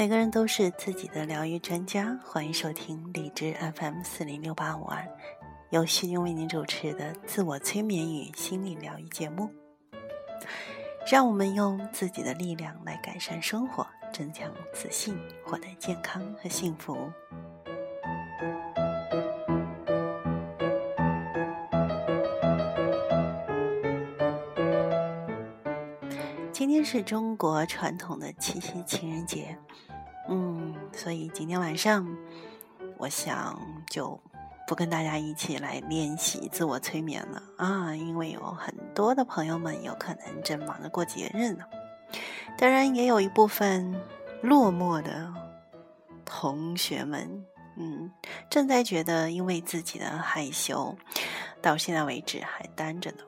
每个人都是自己的疗愈专家，欢迎收听荔枝 FM 四零六八五二，由徐静为您主持的自我催眠与心理疗愈节目。让我们用自己的力量来改善生活，增强自信，获得健康和幸福。今天是中国传统的七夕情人节，嗯，所以今天晚上，我想就不跟大家一起来练习自我催眠了啊，因为有很多的朋友们有可能正忙着过节日呢，当然也有一部分落寞的同学们，嗯，正在觉得因为自己的害羞，到现在为止还单着呢。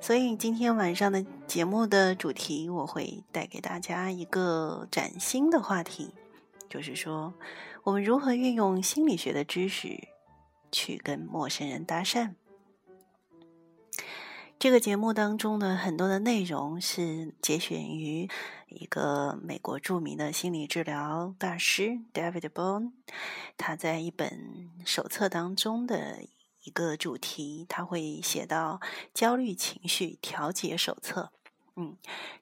所以今天晚上的节目的主题，我会带给大家一个崭新的话题，就是说我们如何运用心理学的知识去跟陌生人搭讪。这个节目当中的很多的内容是节选于一个美国著名的心理治疗大师 David Bone，他在一本手册当中的。一个主题，他会写到《焦虑情绪调节手册》。嗯，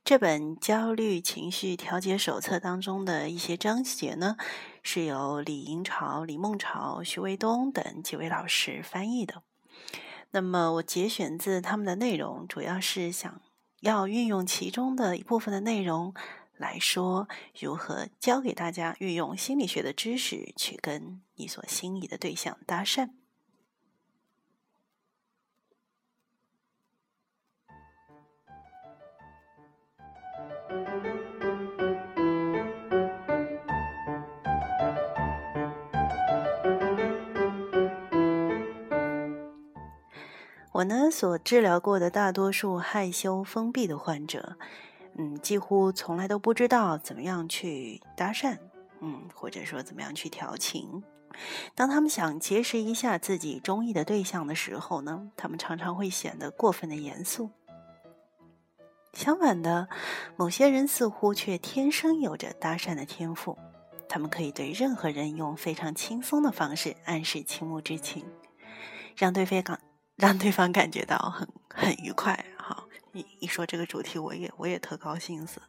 这本《焦虑情绪调节手册》当中的一些章节呢，是由李银潮、李梦潮、徐卫东等几位老师翻译的。那么，我节选自他们的内容，主要是想要运用其中的一部分的内容来说，如何教给大家运用心理学的知识去跟你所心仪的对象搭讪。我呢所治疗过的大多数害羞封闭的患者，嗯，几乎从来都不知道怎么样去搭讪，嗯，或者说怎么样去调情。当他们想结识一下自己中意的对象的时候呢，他们常常会显得过分的严肃。相反的，某些人似乎却天生有着搭讪的天赋，他们可以对任何人用非常轻松的方式暗示倾慕之情，让对方感让对方感觉到很很愉快。哈，一一说这个主题，我也我也特高兴死。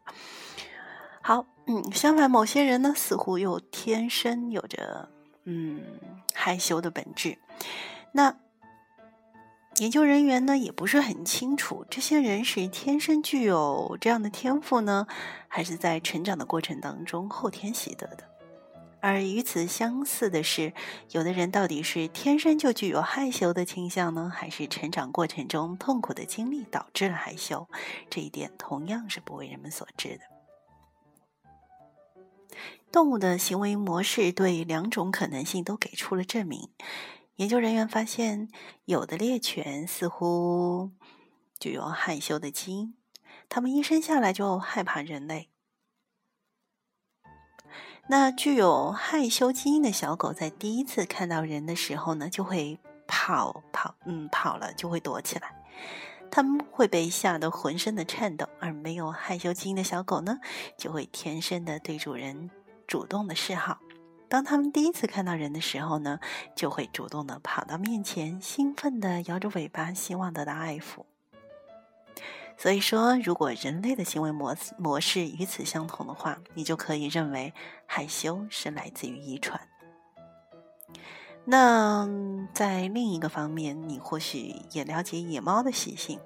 好，嗯，相反，某些人呢，似乎又天生有着嗯害羞的本质，那。研究人员呢也不是很清楚，这些人是天生具有这样的天赋呢，还是在成长的过程当中后天习得的？而与此相似的是，有的人到底是天生就具有害羞的倾向呢，还是成长过程中痛苦的经历导致了害羞？这一点同样是不为人们所知的。动物的行为模式对两种可能性都给出了证明。研究人员发现，有的猎犬似乎具有害羞的基因，它们一生下来就害怕人类。那具有害羞基因的小狗，在第一次看到人的时候呢，就会跑跑，嗯，跑了就会躲起来，它们会被吓得浑身的颤抖；而没有害羞基因的小狗呢，就会天生的对主人主动的示好。当他们第一次看到人的时候呢，就会主动的跑到面前，兴奋的摇着尾巴，希望得到爱抚。所以说，如果人类的行为模模式与此相同的话，你就可以认为害羞是来自于遗传。那在另一个方面，你或许也了解野猫的习性，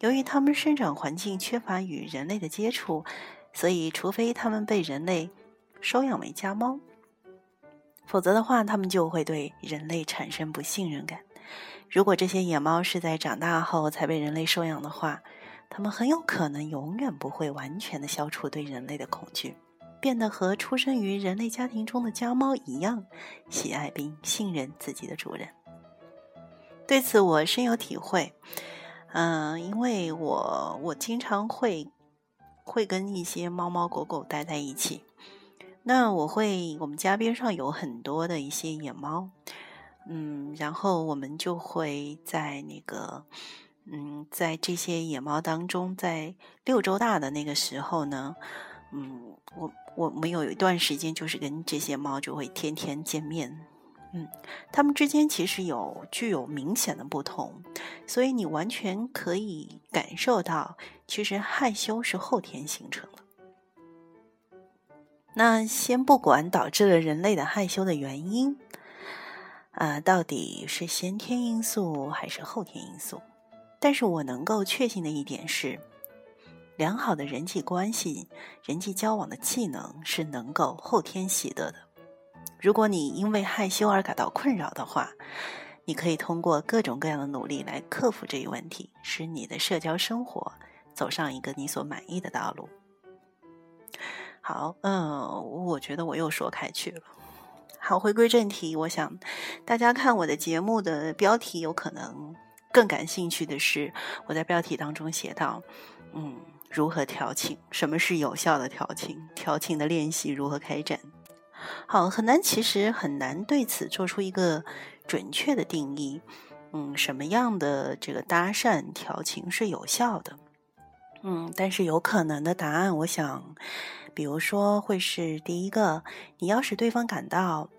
由于它们生长环境缺乏与人类的接触，所以除非它们被人类收养为家猫。否则的话，它们就会对人类产生不信任感。如果这些野猫是在长大后才被人类收养的话，它们很有可能永远不会完全的消除对人类的恐惧，变得和出生于人类家庭中的家猫一样，喜爱并信任自己的主人。对此我深有体会。嗯，因为我我经常会会跟一些猫猫狗狗待在一起。那我会，我们家边上有很多的一些野猫，嗯，然后我们就会在那个，嗯，在这些野猫当中，在六周大的那个时候呢，嗯，我我们有一段时间就是跟这些猫就会天天见面，嗯，它们之间其实有具有明显的不同，所以你完全可以感受到，其实害羞是后天形成的。那先不管导致了人类的害羞的原因，啊，到底是先天因素还是后天因素？但是我能够确信的一点是。良好的人际关系、人际交往的技能是能够后天习得的。如果你因为害羞而感到困扰的话，你可以通过各种各样的努力来克服这一问题，使你的社交生活走上一个你所满意的道路。好，嗯，我觉得我又说开去了。好，回归正题，我想大家看我的节目的标题，有可能更感兴趣的是，我在标题当中写到，嗯。如何调情？什么是有效的调情？调情的练习如何开展？好，很难，其实很难对此做出一个准确的定义。嗯，什么样的这个搭讪调情是有效的？嗯，但是有可能的答案，我想，比如说会是第一个，你要使对方感到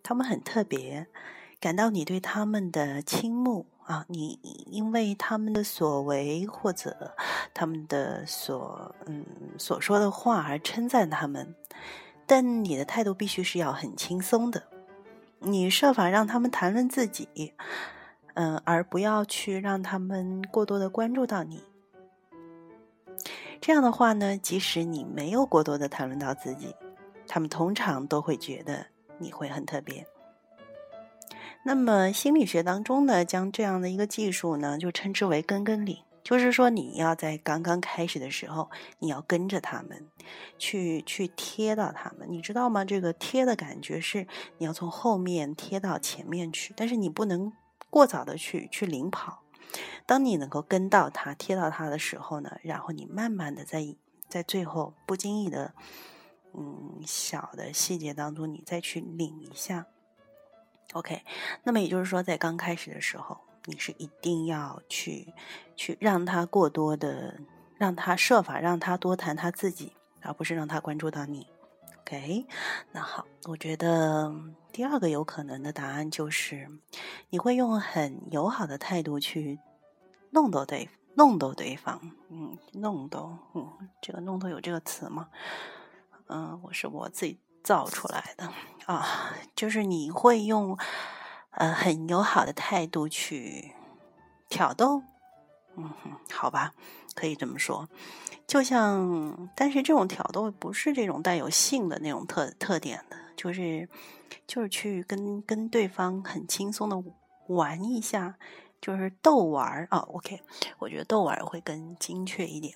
他们很特别，感到你对他们的倾慕。啊，你因为他们的所为或者他们的所嗯所说的话而称赞他们，但你的态度必须是要很轻松的。你设法让他们谈论自己，嗯，而不要去让他们过多的关注到你。这样的话呢，即使你没有过多的谈论到自己，他们通常都会觉得你会很特别。那么心理学当中呢，将这样的一个技术呢，就称之为“跟跟领”，就是说你要在刚刚开始的时候，你要跟着他们，去去贴到他们，你知道吗？这个贴的感觉是你要从后面贴到前面去，但是你不能过早的去去领跑。当你能够跟到他、贴到他的时候呢，然后你慢慢的在在最后不经意的，嗯，小的细节当中，你再去领一下。OK，那么也就是说，在刚开始的时候，你是一定要去去让他过多的，让他设法让他多谈他自己，而不是让他关注到你。OK，那好，我觉得第二个有可能的答案就是，你会用很友好的态度去弄逗对弄逗对方。嗯，弄逗，嗯，这个弄逗有这个词吗？嗯，我是我自己。造出来的啊，就是你会用呃很友好的态度去挑逗，嗯，好吧，可以这么说。就像，但是这种挑逗不是这种带有性的那种特特点的，就是就是去跟跟对方很轻松的玩一下，就是逗玩儿啊。OK，我觉得逗玩儿会更精确一点。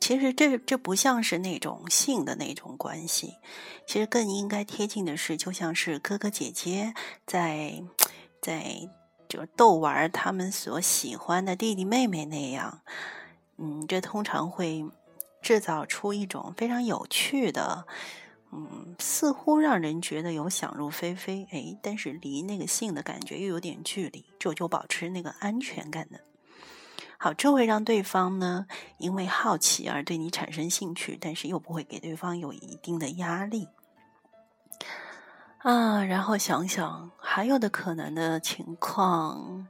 其实这这不像是那种性的那种关系，其实更应该贴近的是，就像是哥哥姐姐在在就是逗玩他们所喜欢的弟弟妹妹那样。嗯，这通常会制造出一种非常有趣的，嗯，似乎让人觉得有想入非非，哎，但是离那个性的感觉又有点距离，就就保持那个安全感的。好，这会让对方呢，因为好奇而对你产生兴趣，但是又不会给对方有一定的压力啊。然后想想还有的可能的情况，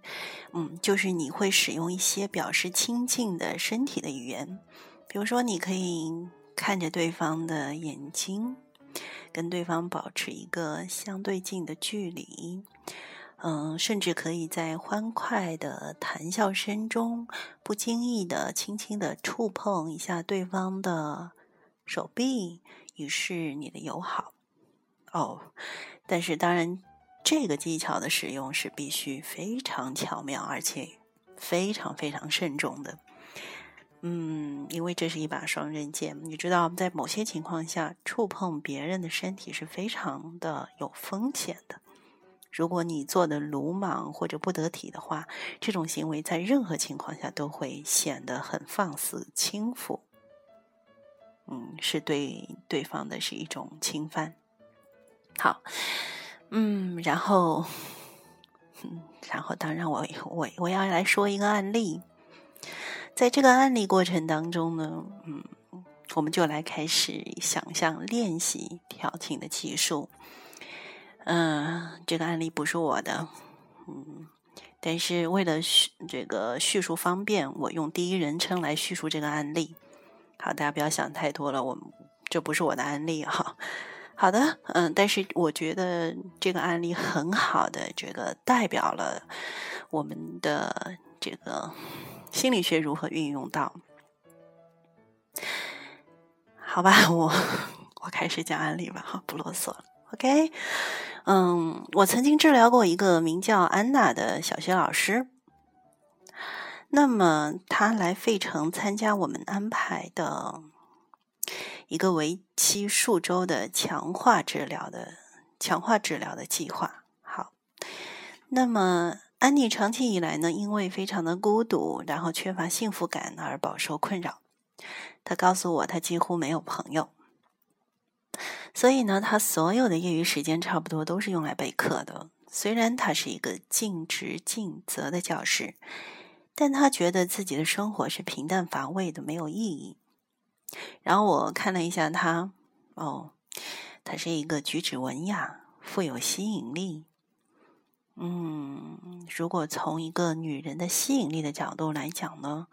嗯，就是你会使用一些表示亲近的身体的语言，比如说你可以看着对方的眼睛，跟对方保持一个相对近的距离。嗯，甚至可以在欢快的谈笑声中，不经意的、轻轻的触碰一下对方的手臂，以示你的友好。哦，但是当然，这个技巧的使用是必须非常巧妙，而且非常非常慎重的。嗯，因为这是一把双刃剑，你知道，在某些情况下，触碰别人的身体是非常的有风险的。如果你做的鲁莽或者不得体的话，这种行为在任何情况下都会显得很放肆轻浮。嗯，是对对方的是一种侵犯。好，嗯，然后，嗯，然后，当然，我我我要来说一个案例。在这个案例过程当中呢，嗯，我们就来开始想象练习调情的技术。嗯，这个案例不是我的，嗯，但是为了叙这个叙述方便，我用第一人称来叙述这个案例。好，大家不要想太多了，我们这不是我的案例哈。好的，嗯，但是我觉得这个案例很好的这个代表了我们的这个心理学如何运用到。好吧，我我开始讲案例吧，哈，不啰嗦了。OK，嗯，我曾经治疗过一个名叫安娜的小学老师。那么，他来费城参加我们安排的一个为期数周的强化治疗的强化治疗的计划。好，那么安妮长期以来呢，因为非常的孤独，然后缺乏幸福感而饱受困扰。他告诉我，他几乎没有朋友，所以呢，他所有的业余时间差不多都是用来备课的。虽然他是一个尽职尽责的教师。但他觉得自己的生活是平淡乏味的，没有意义。然后我看了一下他，哦，他是一个举止文雅、富有吸引力。嗯，如果从一个女人的吸引力的角度来讲呢，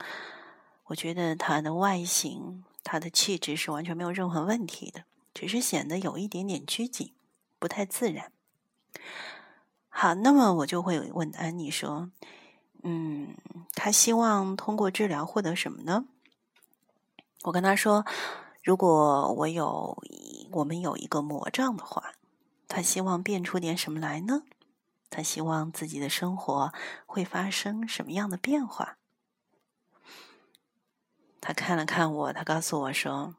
我觉得她的外形、她的气质是完全没有任何问题的，只是显得有一点点拘谨，不太自然。好，那么我就会问安妮说。嗯，她希望通过治疗获得什么呢？我跟她说，如果我有我们有一个魔杖的话，他希望变出点什么来呢？他希望自己的生活会发生什么样的变化？他看了看我，他告诉我说：“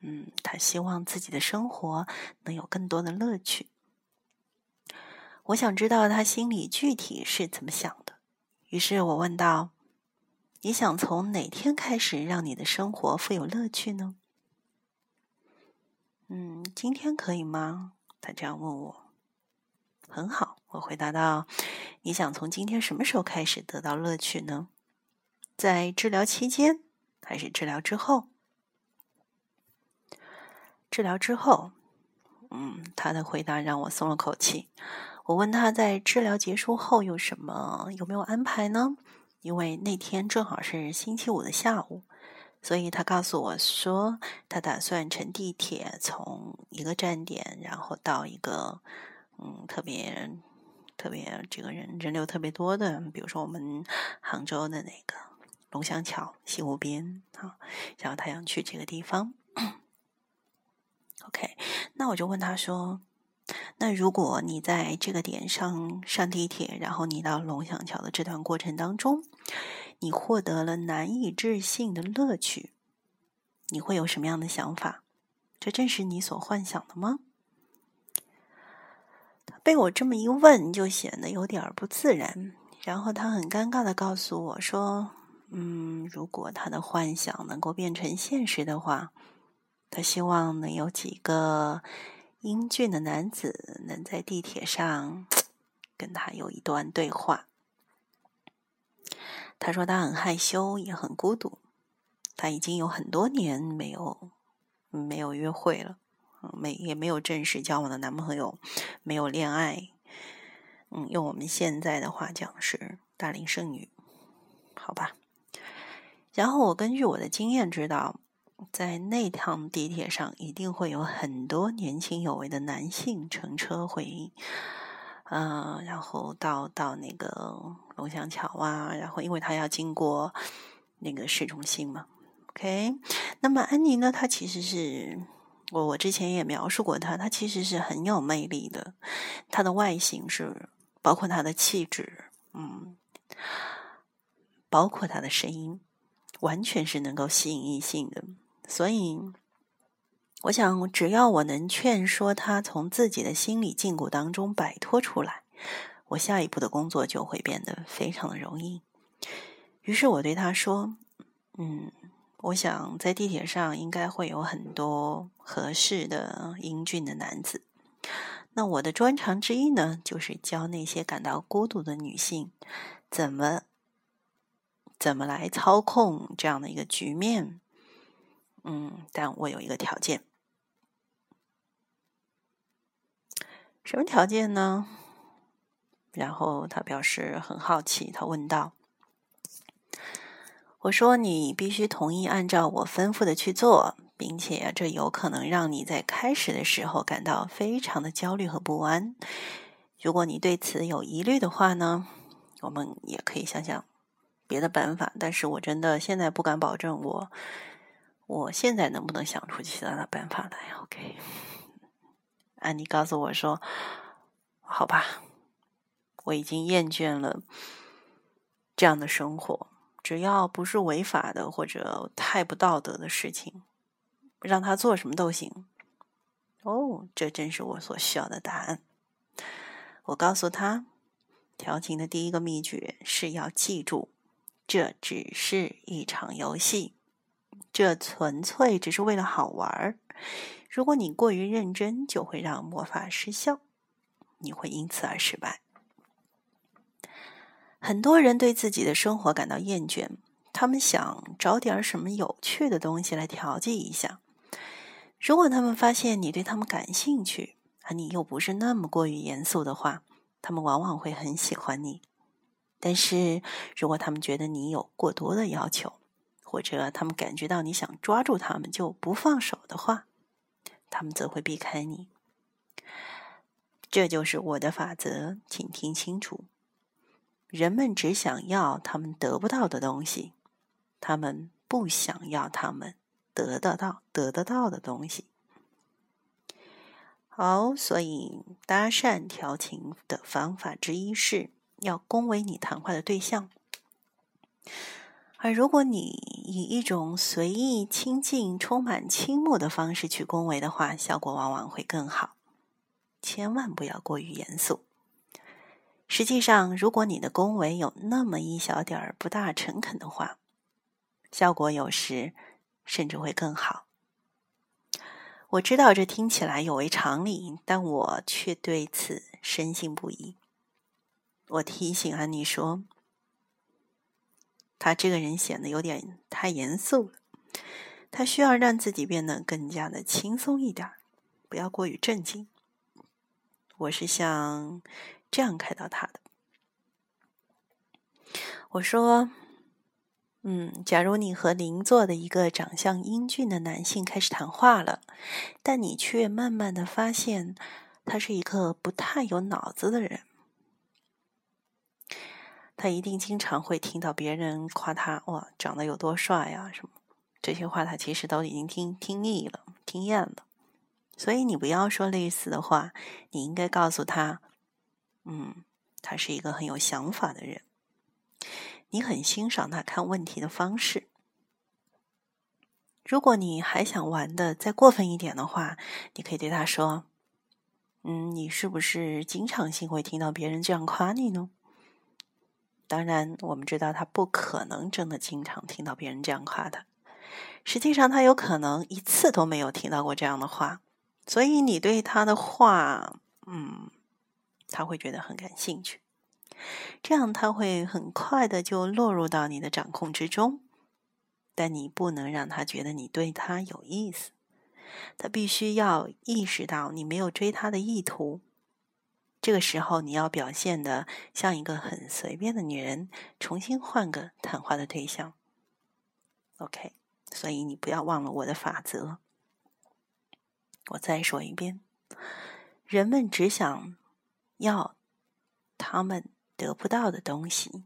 嗯，他希望自己的生活能有更多的乐趣。”我想知道他心里具体是怎么想的。于是我问道：“你想从哪天开始让你的生活富有乐趣呢？”“嗯，今天可以吗？”他这样问我。“很好。”我回答道：“你想从今天什么时候开始得到乐趣呢？在治疗期间，还是治疗之后？”“治疗之后。”嗯，他的回答让我松了口气。我问他在治疗结束后有什么有没有安排呢？因为那天正好是星期五的下午，所以他告诉我说，他打算乘地铁从一个站点，然后到一个嗯特别特别这个人人流特别多的，比如说我们杭州的那个龙翔桥西湖边啊，然后他想去这个地方。OK，那我就问他说。那如果你在这个点上上地铁，然后你到龙翔桥的这段过程当中，你获得了难以置信的乐趣，你会有什么样的想法？这正是你所幻想的吗？被我这么一问，就显得有点不自然。然后他很尴尬的告诉我说：“嗯，如果他的幻想能够变成现实的话，他希望能有几个。”英俊的男子能在地铁上跟他有一段对话。他说他很害羞，也很孤独。他已经有很多年没有没有约会了，没也没有正式交往的男朋友，没有恋爱。嗯，用我们现在的话讲是大龄剩女，好吧。然后我根据我的经验知道。在那趟地铁上，一定会有很多年轻有为的男性乘车回，嗯，然后到到那个龙翔桥啊，然后因为他要经过那个市中心嘛，OK。那么安妮呢？她其实是我我之前也描述过他，他其实是很有魅力的，他的外形是包括他的气质，嗯，包括他的声音，完全是能够吸引异性的。所以，我想，只要我能劝说他从自己的心理禁锢当中摆脱出来，我下一步的工作就会变得非常的容易。于是我对他说：“嗯，我想在地铁上应该会有很多合适的英俊的男子。那我的专长之一呢，就是教那些感到孤独的女性怎么怎么来操控这样的一个局面。”嗯，但我有一个条件。什么条件呢？然后他表示很好奇，他问道：“我说你必须同意按照我吩咐的去做，并且这有可能让你在开始的时候感到非常的焦虑和不安。如果你对此有疑虑的话呢，我们也可以想想别的办法。但是我真的现在不敢保证我我现在能不能想出其他的办法来。”OK。安妮告诉我说：“好吧，我已经厌倦了这样的生活。只要不是违法的或者太不道德的事情，让他做什么都行。”哦，这正是我所需要的答案。我告诉他，调情的第一个秘诀是要记住，这只是一场游戏，这纯粹只是为了好玩儿。如果你过于认真，就会让魔法失效，你会因此而失败。很多人对自己的生活感到厌倦，他们想找点什么有趣的东西来调剂一下。如果他们发现你对他们感兴趣，而你又不是那么过于严肃的话，他们往往会很喜欢你。但是如果他们觉得你有过多的要求，或者他们感觉到你想抓住他们就不放手的话，他们则会避开你，这就是我的法则，请听清楚。人们只想要他们得不到的东西，他们不想要他们得得到、得得到的东西。好，所以搭讪调情的方法之一是要恭维你谈话的对象。而如果你以一种随意、亲近、充满倾慕的方式去恭维的话，效果往往会更好。千万不要过于严肃。实际上，如果你的恭维有那么一小点儿不大诚恳的话，效果有时甚至会更好。我知道这听起来有违常理，但我却对此深信不疑。我提醒安妮说。他这个人显得有点太严肃了，他需要让自己变得更加的轻松一点，不要过于正经。我是想这样开导他的。我说：“嗯，假如你和邻座的一个长相英俊的男性开始谈话了，但你却慢慢的发现他是一个不太有脑子的人。”他一定经常会听到别人夸他哇，长得有多帅呀什么这些话，他其实都已经听听腻了、听厌了。所以你不要说类似的话，你应该告诉他，嗯，他是一个很有想法的人，你很欣赏他看问题的方式。如果你还想玩的再过分一点的话，你可以对他说，嗯，你是不是经常性会听到别人这样夸你呢？当然，我们知道他不可能真的经常听到别人这样夸他。实际上，他有可能一次都没有听到过这样的话。所以，你对他的话，嗯，他会觉得很感兴趣。这样，他会很快的就落入到你的掌控之中。但你不能让他觉得你对他有意思。他必须要意识到你没有追他的意图。这个时候，你要表现的像一个很随便的女人，重新换个谈话的对象。OK，所以你不要忘了我的法则。我再说一遍：人们只想要他们得不到的东西，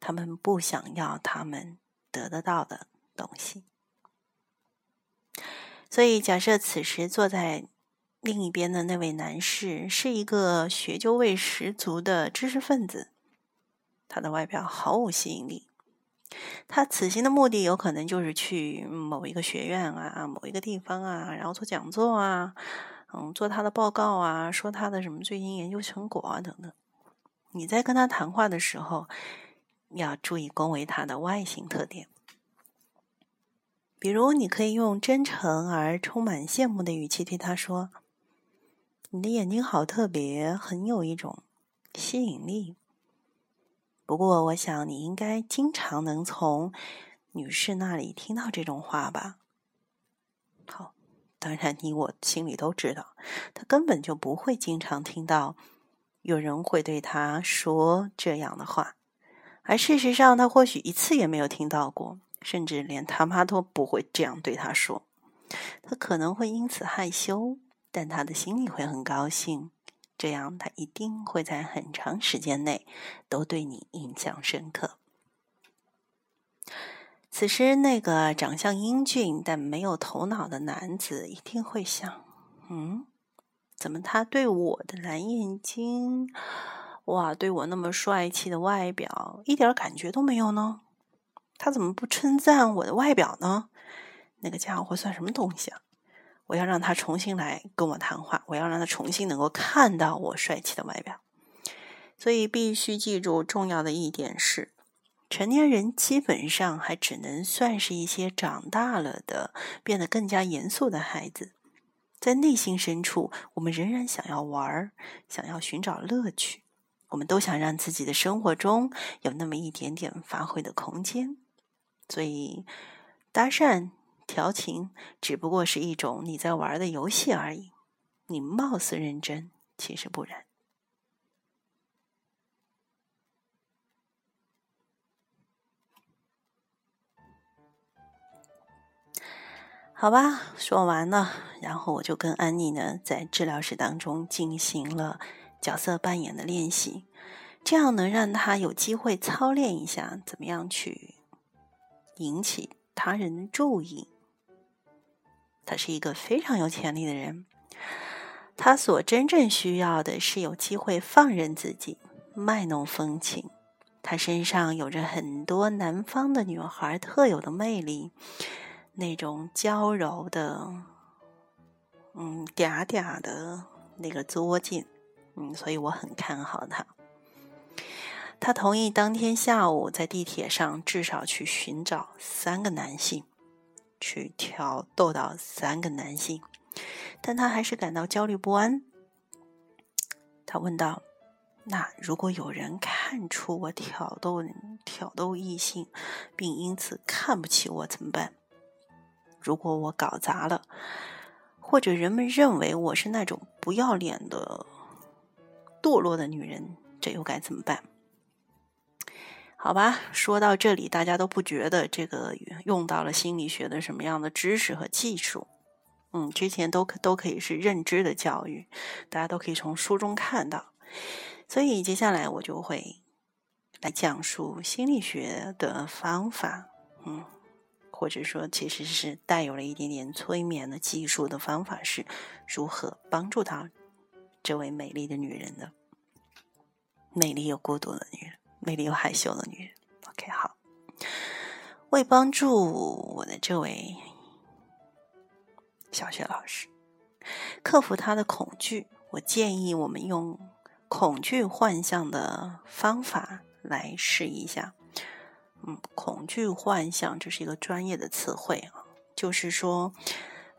他们不想要他们得得到的东西。所以，假设此时坐在。另一边的那位男士是一个学究味十足的知识分子，他的外表毫无吸引力。他此行的目的有可能就是去某一个学院啊、某一个地方啊，然后做讲座啊，嗯，做他的报告啊，说他的什么最新研究成果啊等等。你在跟他谈话的时候，要注意恭维他的外形特点，比如你可以用真诚而充满羡慕的语气对他说。你的眼睛好特别，很有一种吸引力。不过，我想你应该经常能从女士那里听到这种话吧？好，当然你我心里都知道，他根本就不会经常听到有人会对他说这样的话，而事实上，他或许一次也没有听到过，甚至连他妈都不会这样对他说。他可能会因此害羞，但他的心里会很高兴。这样，他一定会在很长时间内都对你印象深刻。此时，那个长相英俊但没有头脑的男子一定会想：“嗯，怎么他对我的蓝眼睛，哇，对我那么帅气的外表一点感觉都没有呢？他怎么不称赞我的外表呢？那个家伙算什么东西啊？”我要让他重新来跟我谈话，我要让他重新能够看到我帅气的外表。所以必须记住重要的一点是：成年人基本上还只能算是一些长大了的、变得更加严肃的孩子。在内心深处，我们仍然想要玩儿，想要寻找乐趣。我们都想让自己的生活中有那么一点点发挥的空间。所以，搭讪。调情只不过是一种你在玩的游戏而已，你貌似认真，其实不然。好吧，说完了，然后我就跟安妮呢在治疗室当中进行了角色扮演的练习，这样能让她有机会操练一下怎么样去引起他人的注意。他是一个非常有潜力的人，他所真正需要的是有机会放任自己，卖弄风情。他身上有着很多南方的女孩特有的魅力，那种娇柔的，嗯，嗲嗲的那个作劲，嗯，所以我很看好他。他同意当天下午在地铁上至少去寻找三个男性。去挑逗到三个男性，但他还是感到焦虑不安。他问道：“那如果有人看出我挑逗挑逗异性，并因此看不起我怎么办？如果我搞砸了，或者人们认为我是那种不要脸的堕落的女人，这又该怎么办？”好吧，说到这里，大家都不觉得这个用到了心理学的什么样的知识和技术？嗯，之前都可都可以是认知的教育，大家都可以从书中看到。所以接下来我就会来讲述心理学的方法，嗯，或者说其实是带有了一点点催眠的技术的方法，是如何帮助到这位美丽的女人的，美丽又孤独的女人。美丽又害羞的女人。OK，好。为帮助我的这位小学老师克服他的恐惧，我建议我们用恐惧幻象的方法来试一下。嗯，恐惧幻象这是一个专业的词汇啊，就是说，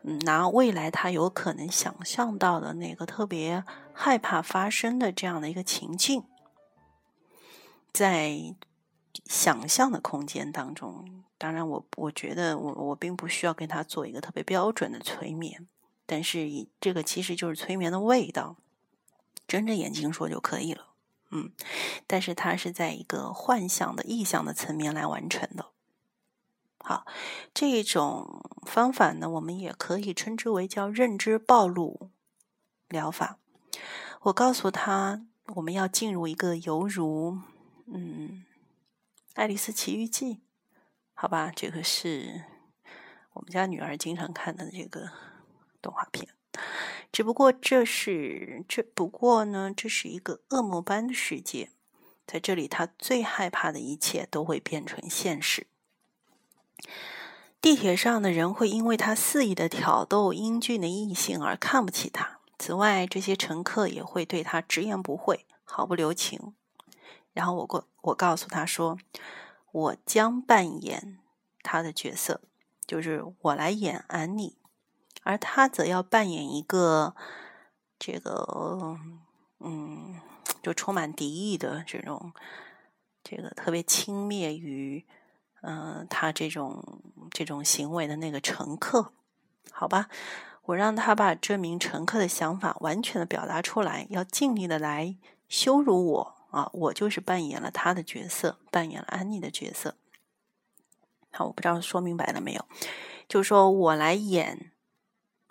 嗯，拿未来他有可能想象到的那个特别害怕发生的这样的一个情境。在想象的空间当中，当然，我我觉得我我并不需要跟他做一个特别标准的催眠，但是以这个其实就是催眠的味道，睁着眼睛说就可以了，嗯，但是它是在一个幻想的意象的层面来完成的。好，这种方法呢，我们也可以称之为叫认知暴露疗法。我告诉他，我们要进入一个犹如。嗯，《爱丽丝奇遇记》，好吧，这个是我们家女儿经常看的这个动画片。只不过这是这不过呢，这是一个恶魔般的世界，在这里，他最害怕的一切都会变成现实。地铁上的人会因为他肆意的挑逗英俊的异性而看不起他。此外，这些乘客也会对他直言不讳，毫不留情。然后我过，我告诉他说，我将扮演他的角色，就是我来演安妮，而他则要扮演一个这个嗯，就充满敌意的这种，这个特别轻蔑于嗯他这种这种行为的那个乘客。好吧，我让他把这名乘客的想法完全的表达出来，要尽力的来羞辱我啊！我就是扮演了他的角色，扮演了安妮的角色。好，我不知道说明白了没有？就是说我来演，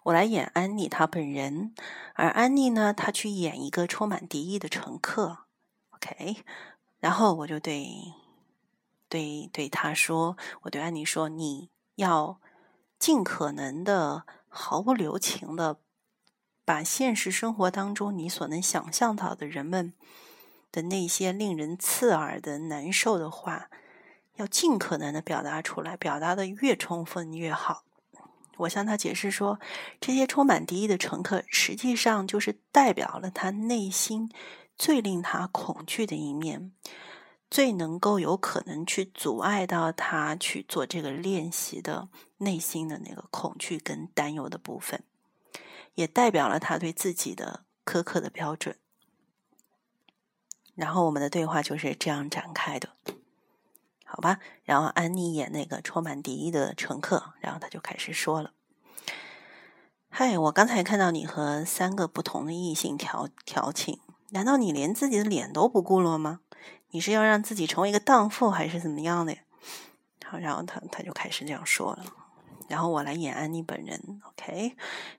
我来演安妮她本人，而安妮呢，她去演一个充满敌意的乘客。OK，然后我就对对对他说，我对安妮说，你要。尽可能的毫不留情的把现实生活当中你所能想象到的人们的那些令人刺耳的难受的话，要尽可能的表达出来，表达的越充分越好。我向他解释说，这些充满敌意的乘客实际上就是代表了他内心最令他恐惧的一面。最能够有可能去阻碍到他去做这个练习的内心的那个恐惧跟担忧的部分，也代表了他对自己的苛刻的标准。然后我们的对话就是这样展开的，好吧？然后安妮演那个充满敌意的乘客，然后他就开始说了：“嗨，我刚才看到你和三个不同的异性调调情，难道你连自己的脸都不顾了吗？”你是要让自己成为一个荡妇，还是怎么样的？好，然后他他就开始这样说了，然后我来演安妮本人，OK，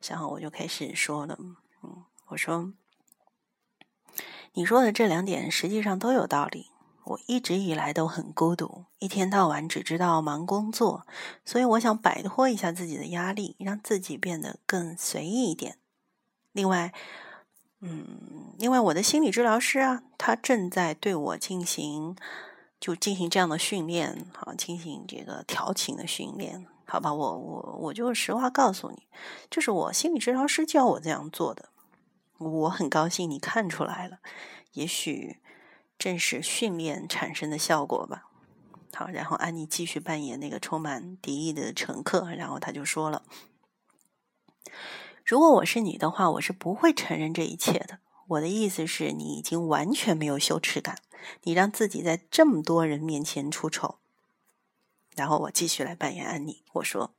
然后我就开始说了，嗯，我说你说的这两点实际上都有道理。我一直以来都很孤独，一天到晚只知道忙工作，所以我想摆脱一下自己的压力，让自己变得更随意一点。另外。嗯，因为我的心理治疗师啊，他正在对我进行就进行这样的训练，好，进行这个调情的训练，好吧？我我我就实话告诉你，就是我心理治疗师教我这样做的。我很高兴你看出来了，也许正是训练产生的效果吧。好，然后安妮继续扮演那个充满敌意的乘客，然后他就说了。如果我是你的话，我是不会承认这一切的。我的意思是你已经完全没有羞耻感，你让自己在这么多人面前出丑。然后我继续来扮演安妮，我说：“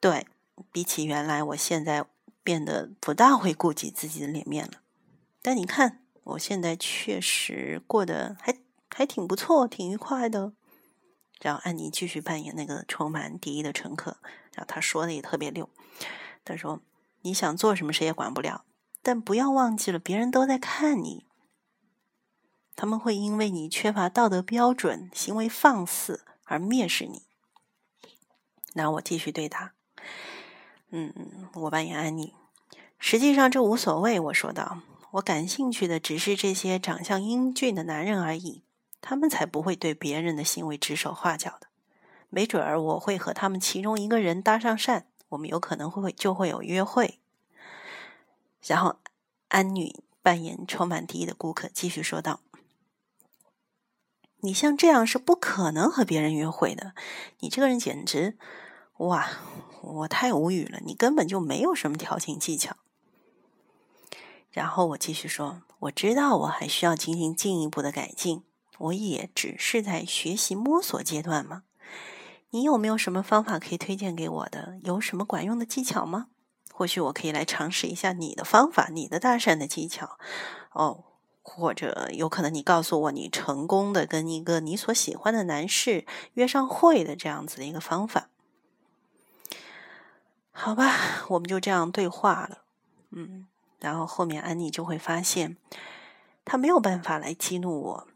对比起原来，我现在变得不大会顾及自己的脸面了。但你看，我现在确实过得还还挺不错，挺愉快的。”然后安妮继续扮演那个充满敌意的乘客，然后他说的也特别溜。他说：“你想做什么，谁也管不了。但不要忘记了，别人都在看你。他们会因为你缺乏道德标准、行为放肆而蔑视你。”那我继续对他：“嗯，我扮演安妮。实际上这无所谓。”我说道：“我感兴趣的只是这些长相英俊的男人而已。他们才不会对别人的行为指手画脚的。没准儿我会和他们其中一个人搭上讪。”我们有可能会就会有约会，然后安女扮演充满敌意的顾客，继续说道：“你像这样是不可能和别人约会的。你这个人简直……哇，我太无语了！你根本就没有什么调情技巧。”然后我继续说：“我知道我还需要进行进一步的改进，我也只是在学习摸索阶段嘛。”你有没有什么方法可以推荐给我的？有什么管用的技巧吗？或许我可以来尝试一下你的方法，你的搭讪的技巧。哦，或者有可能你告诉我你成功的跟一个你所喜欢的男士约上会的这样子的一个方法。好吧，我们就这样对话了。嗯，然后后面安妮就会发现，他没有办法来激怒我，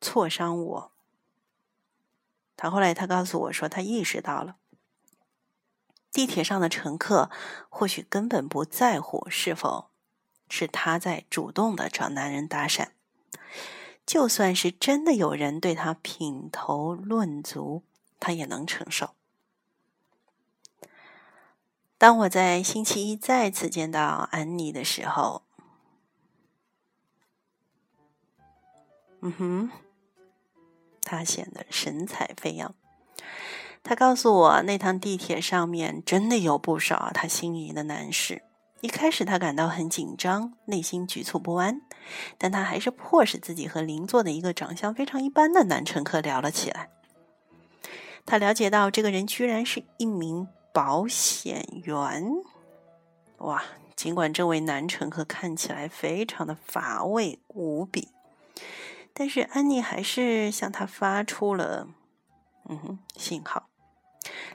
挫伤我。他后来，他告诉我说，他意识到了，地铁上的乘客或许根本不在乎是否是他在主动的找男人搭讪，就算是真的有人对他品头论足，他也能承受。当我在星期一再次见到安妮的时候，嗯哼。他显得神采飞扬。他告诉我，那趟地铁上面真的有不少他心仪的男士。一开始他感到很紧张，内心局促不安，但他还是迫使自己和邻座的一个长相非常一般的男乘客聊了起来。他了解到，这个人居然是一名保险员。哇！尽管这位男乘客看起来非常的乏味无比，但是安妮还是向他发出了嗯哼信号。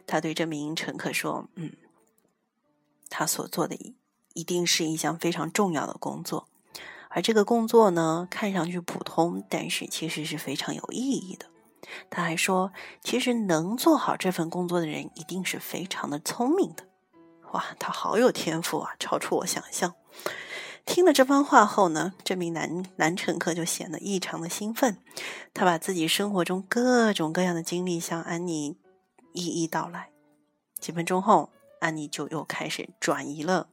他对这名乘客说：“嗯，他所做的一一定是一项非常重要的工作，而这个工作呢，看上去普通，但是其实是非常有意义的。”他还说：“其实能做好这份工作的人，一定是非常的聪明的。”哇，他好有天赋啊，超出我想象。听了这番话后呢，这名男男乘客就显得异常的兴奋。他把自己生活中各种各样的经历向安妮一一道来。几分钟后，安妮就又开始转移了，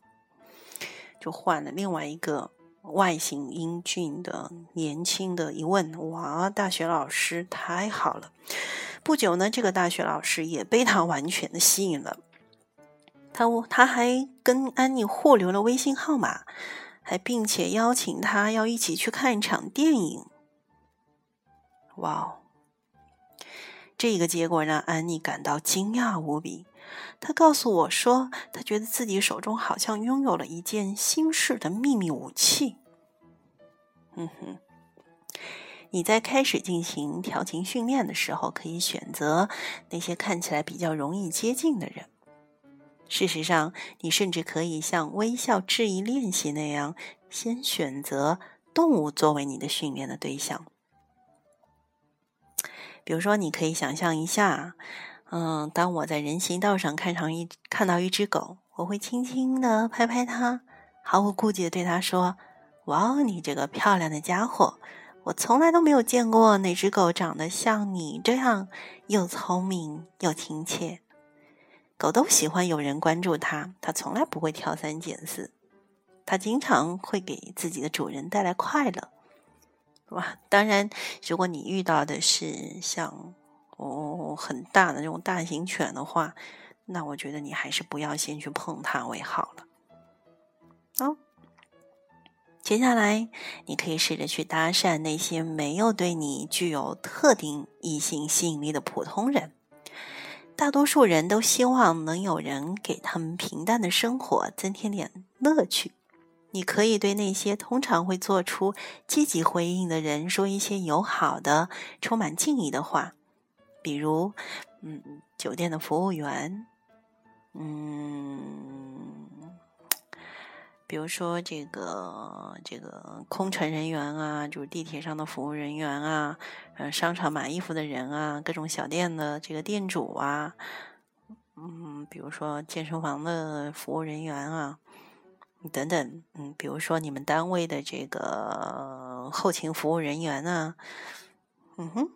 就换了另外一个外形英俊的年轻的一问：“哇，大学老师太好了！”不久呢，这个大学老师也被他完全的吸引了。他他还跟安妮互留了微信号码，还并且邀请他要一起去看一场电影。哇哦！这个结果让安妮感到惊讶无比。他告诉我说，他觉得自己手中好像拥有了一件新式的秘密武器。嗯哼，你在开始进行调情训练的时候，可以选择那些看起来比较容易接近的人。事实上，你甚至可以像微笑质疑练习那样，先选择动物作为你的训练的对象。比如说，你可以想象一下，嗯，当我在人行道上看上一看到一只狗，我会轻轻的拍拍它，毫无顾忌的对它说：“哇哦，你这个漂亮的家伙！我从来都没有见过哪只狗长得像你这样又聪明又亲切。”狗都喜欢有人关注它，它从来不会挑三拣四，它经常会给自己的主人带来快乐。哇，当然，如果你遇到的是像哦很大的那种大型犬的话，那我觉得你还是不要先去碰它为好了。好，接下来你可以试着去搭讪那些没有对你具有特定异性吸引力的普通人。大多数人都希望能有人给他们平淡的生活增添点乐趣。你可以对那些通常会做出积极回应的人说一些友好的、充满敬意的话，比如，嗯，酒店的服务员，嗯。比如说这个这个空乘人员啊，就是地铁上的服务人员啊，呃，商场买衣服的人啊，各种小店的这个店主啊，嗯，比如说健身房的服务人员啊，等等，嗯，比如说你们单位的这个后勤服务人员啊，嗯哼，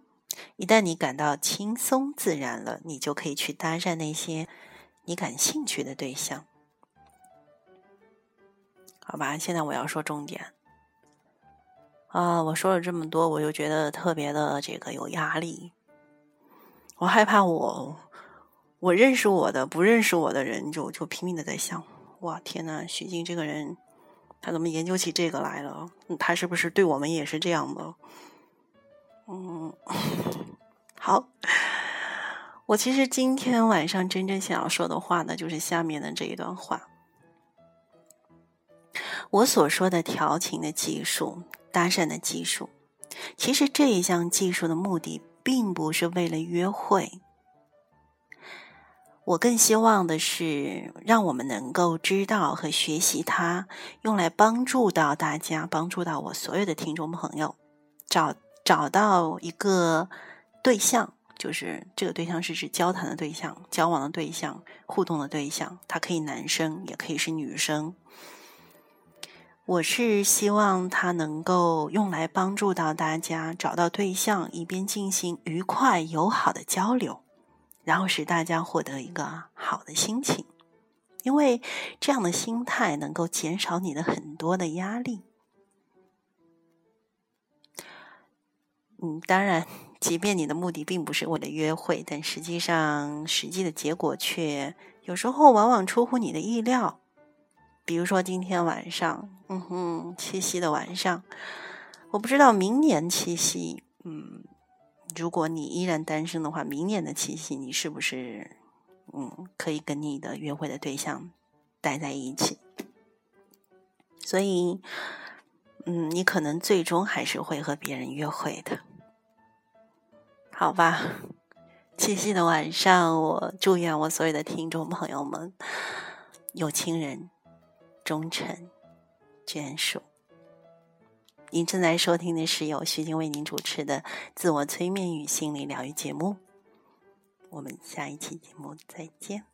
一旦你感到轻松自然了，你就可以去搭讪那些你感兴趣的对象。好吧，现在我要说重点啊！我说了这么多，我就觉得特别的这个有压力。我害怕我，我认识我的，不认识我的人就就拼命的在想：哇，天呐，徐静这个人，他怎么研究起这个来了？他是不是对我们也是这样的？嗯，好，我其实今天晚上真正想要说的话呢，就是下面的这一段话。我所说的调情的技术、搭讪的技术，其实这一项技术的目的并不是为了约会。我更希望的是，让我们能够知道和学习它，用来帮助到大家，帮助到我所有的听众朋友，找找到一个对象，就是这个对象是指交谈的对象、交往的对象、互动的对象，它可以男生，也可以是女生。我是希望它能够用来帮助到大家找到对象，一边进行愉快友好的交流，然后使大家获得一个好的心情，因为这样的心态能够减少你的很多的压力。嗯，当然，即便你的目的并不是为了约会，但实际上实际的结果却有时候往往出乎你的意料。比如说今天晚上，嗯哼，七夕的晚上，我不知道明年七夕，嗯，如果你依然单身的话，明年的七夕你是不是嗯，可以跟你的约会的对象待在一起。所以，嗯，你可能最终还是会和别人约会的，好吧？七夕的晚上，我祝愿我所有的听众朋友们有情人终成眷属。您正在收听的是由徐静为您主持的自我催眠与心理疗愈节目。我们下一期节目再见。